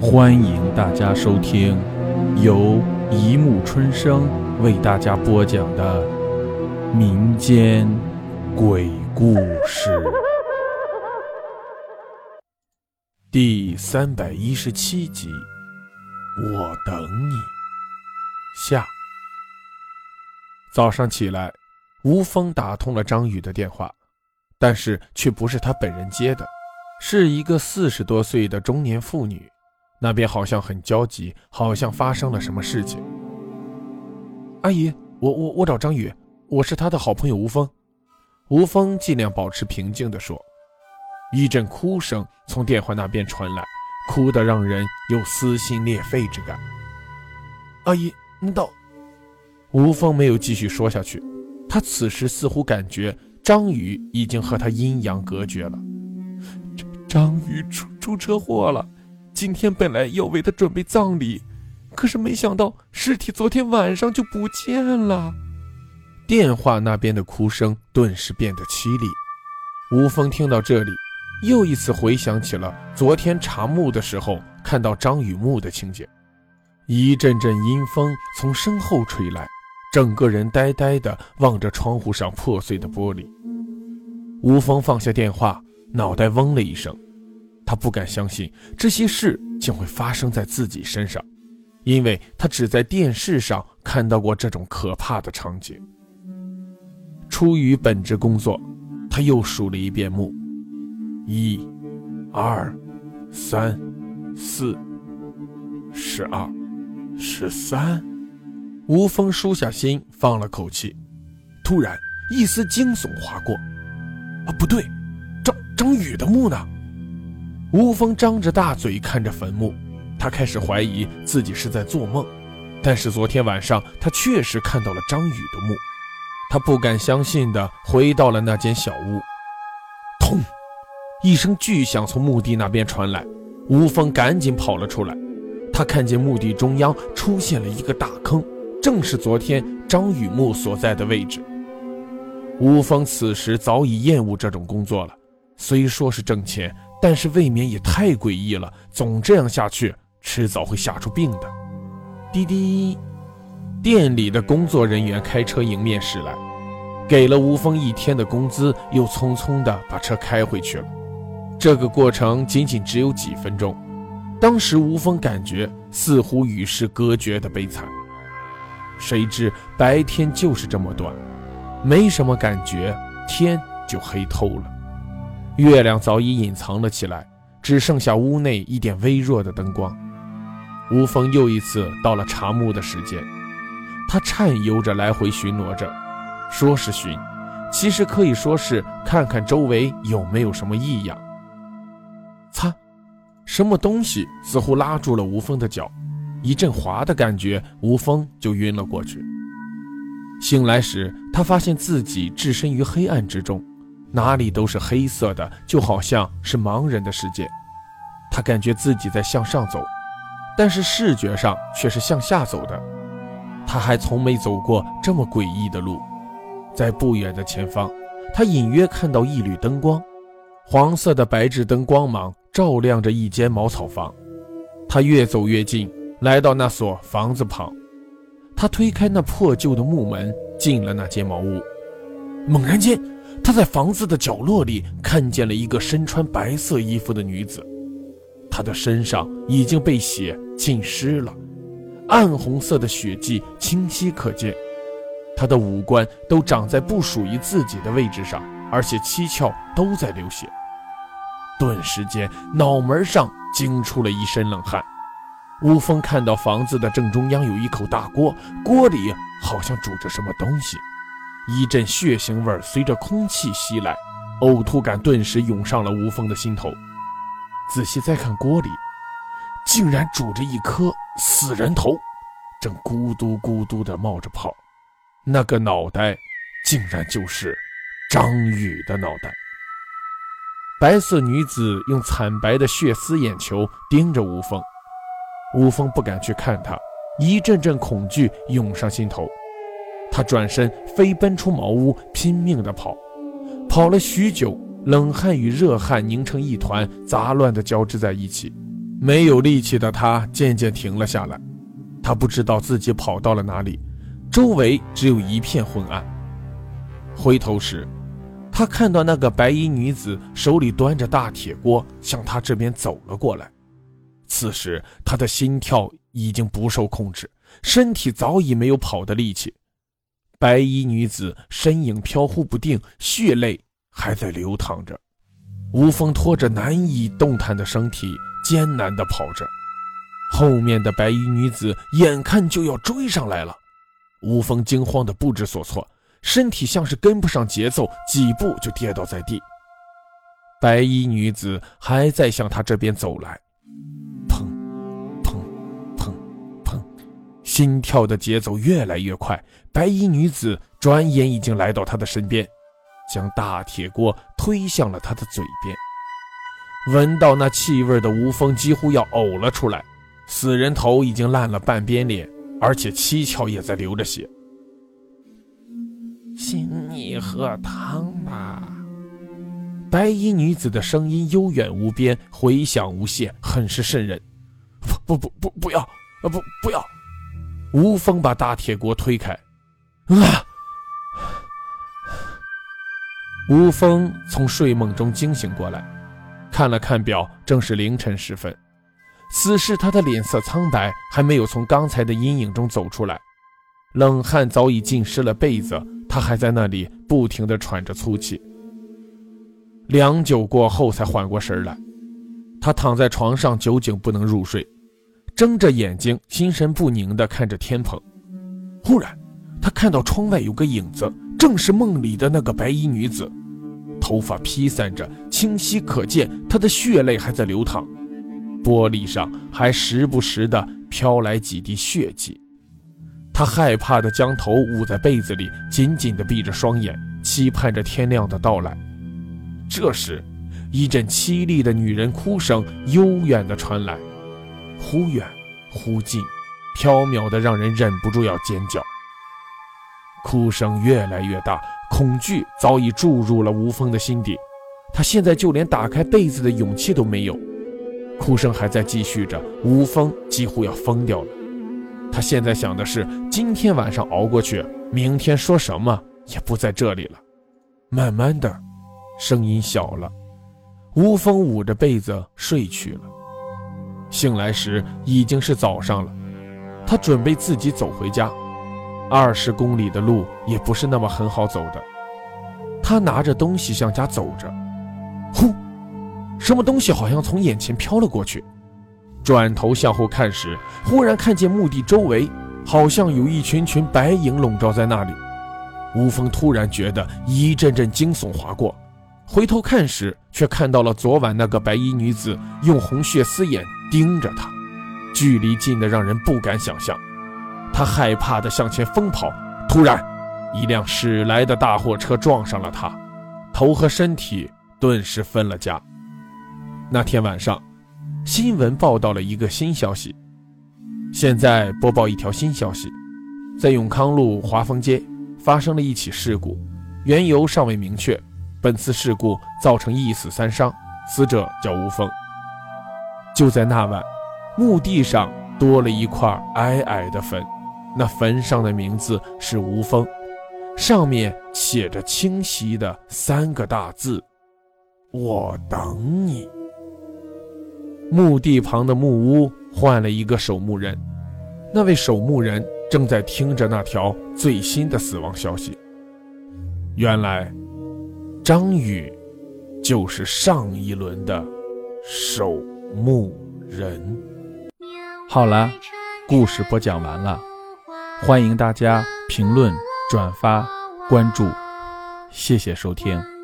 欢迎大家收听由一木春生为大家播讲的民间鬼故事第三百一十七集。我等你。下。早上起来，吴峰打通了张宇的电话，但是却不是他本人接的，是一个四十多岁的中年妇女。那边好像很焦急，好像发生了什么事情。阿姨，我我我找张宇，我是他的好朋友吴峰。吴峰尽量保持平静地说。一阵哭声从电话那边传来，哭得让人有撕心裂肺之感。阿姨，你到。吴峰没有继续说下去，他此时似乎感觉张宇已经和他阴阳隔绝了。张宇出出车祸了。今天本来要为他准备葬礼，可是没想到尸体昨天晚上就不见了。电话那边的哭声顿时变得凄厉。吴峰听到这里，又一次回想起了昨天查墓的时候看到张雨墓的情景。一阵阵阴风从身后吹来，整个人呆呆地望着窗户上破碎的玻璃。吴峰放下电话，脑袋嗡了一声。他不敢相信这些事竟会发生在自己身上，因为他只在电视上看到过这种可怕的场景。出于本职工作，他又数了一遍墓：一、二、三、四、十二、十三。吴峰舒下心，放了口气。突然，一丝惊悚划过：“啊，不对，张张宇的墓呢？”吴峰张着大嘴看着坟墓，他开始怀疑自己是在做梦。但是昨天晚上他确实看到了张宇的墓，他不敢相信地回到了那间小屋。砰！一声巨响从墓地那边传来，吴峰赶紧跑了出来。他看见墓地中央出现了一个大坑，正是昨天张宇墓所在的位置。吴峰此时早已厌恶这种工作了，虽说是挣钱。但是未免也太诡异了，总这样下去，迟早会吓出病的。滴滴，店里的工作人员开车迎面驶来，给了吴峰一天的工资，又匆匆的把车开回去了。这个过程仅仅只有几分钟，当时吴峰感觉似乎与世隔绝的悲惨。谁知白天就是这么短，没什么感觉，天就黑透了。月亮早已隐藏了起来，只剩下屋内一点微弱的灯光。吴峰又一次到了查墓的时间，他颤悠着来回巡逻着，说是巡，其实可以说是看看周围有没有什么异样。擦，什么东西似乎拉住了吴峰的脚，一阵滑的感觉，吴峰就晕了过去。醒来时，他发现自己置身于黑暗之中。哪里都是黑色的，就好像是盲人的世界。他感觉自己在向上走，但是视觉上却是向下走的。他还从没走过这么诡异的路。在不远的前方，他隐约看到一缕灯光，黄色的白炽灯光芒照亮着一间茅草房。他越走越近，来到那所房子旁，他推开那破旧的木门，进了那间茅屋。猛然间。他在房子的角落里看见了一个身穿白色衣服的女子，她的身上已经被血浸湿了，暗红色的血迹清晰可见。她的五官都长在不属于自己的位置上，而且七窍都在流血。顿时间，脑门上惊出了一身冷汗。吴峰看到房子的正中央有一口大锅，锅里好像煮着什么东西。一阵血腥味随着空气袭来，呕吐感顿时涌上了吴峰的心头。仔细再看锅里，竟然煮着一颗死人头，正咕嘟咕嘟地冒着泡。那个脑袋，竟然就是张宇的脑袋。白色女子用惨白的血丝眼球盯着吴峰，吴峰不敢去看她，一阵阵恐惧涌上心头。他转身飞奔出茅屋，拼命地跑，跑了许久，冷汗与热汗凝成一团，杂乱地交织在一起。没有力气的他渐渐停了下来，他不知道自己跑到了哪里，周围只有一片昏暗。回头时，他看到那个白衣女子手里端着大铁锅向他这边走了过来。此时，他的心跳已经不受控制，身体早已没有跑的力气。白衣女子身影飘忽不定，血泪还在流淌着。吴峰拖着难以动弹的身体，艰难地跑着。后面的白衣女子眼看就要追上来了，吴峰惊慌得不知所措，身体像是跟不上节奏，几步就跌倒在地。白衣女子还在向他这边走来，砰，砰，砰，砰，心跳的节奏越来越快。白衣女子转眼已经来到他的身边。将大铁锅推向了他的嘴边，闻到那气味的吴峰几乎要呕了出来。死人头已经烂了半边脸，而且七窍也在流着血。请你喝汤吧。白衣女子的声音悠远无边，回响无限，很是瘆人。不不不不，不要！啊不不要！吴峰把大铁锅推开。啊！吴峰从睡梦中惊醒过来，看了看表，正是凌晨时分。此时他的脸色苍白，还没有从刚才的阴影中走出来，冷汗早已浸湿了被子，他还在那里不停地喘着粗气。良久过后，才缓过神来。他躺在床上，久久不能入睡，睁着眼睛，心神不宁地看着天棚。忽然，他看到窗外有个影子。正是梦里的那个白衣女子，头发披散着，清晰可见她的血泪还在流淌，玻璃上还时不时的飘来几滴血迹。他害怕的将头捂在被子里，紧紧的闭着双眼，期盼着天亮的到来。这时，一阵凄厉的女人哭声悠远的传来，忽远忽近，飘渺的让人忍不住要尖叫。哭声越来越大，恐惧早已注入了吴峰的心底，他现在就连打开被子的勇气都没有。哭声还在继续着，吴峰几乎要疯掉了。他现在想的是，今天晚上熬过去，明天说什么也不在这里了。慢慢的，声音小了，吴峰捂着被子睡去了。醒来时已经是早上了，他准备自己走回家。二十公里的路也不是那么很好走的。他拿着东西向家走着，呼，什么东西好像从眼前飘了过去。转头向后看时，忽然看见墓地周围好像有一群群白影笼罩在那里。吴峰突然觉得一阵阵惊悚划过，回头看时，却看到了昨晚那个白衣女子用红血丝眼盯着他，距离近的让人不敢想象。他害怕地向前疯跑，突然，一辆驶来的大货车撞上了他，头和身体顿时分了家。那天晚上，新闻报道了一个新消息。现在播报一条新消息：在永康路华丰街发生了一起事故，缘由尚未明确。本次事故造成一死三伤，死者叫吴峰。就在那晚，墓地上多了一块矮矮的坟。那坟上的名字是吴峰，上面写着清晰的三个大字：“我等你。”墓地旁的木屋换了一个守墓人，那位守墓人正在听着那条最新的死亡消息。原来，张宇就是上一轮的守墓人。好了，故事播讲完了。欢迎大家评论、转发、关注，谢谢收听。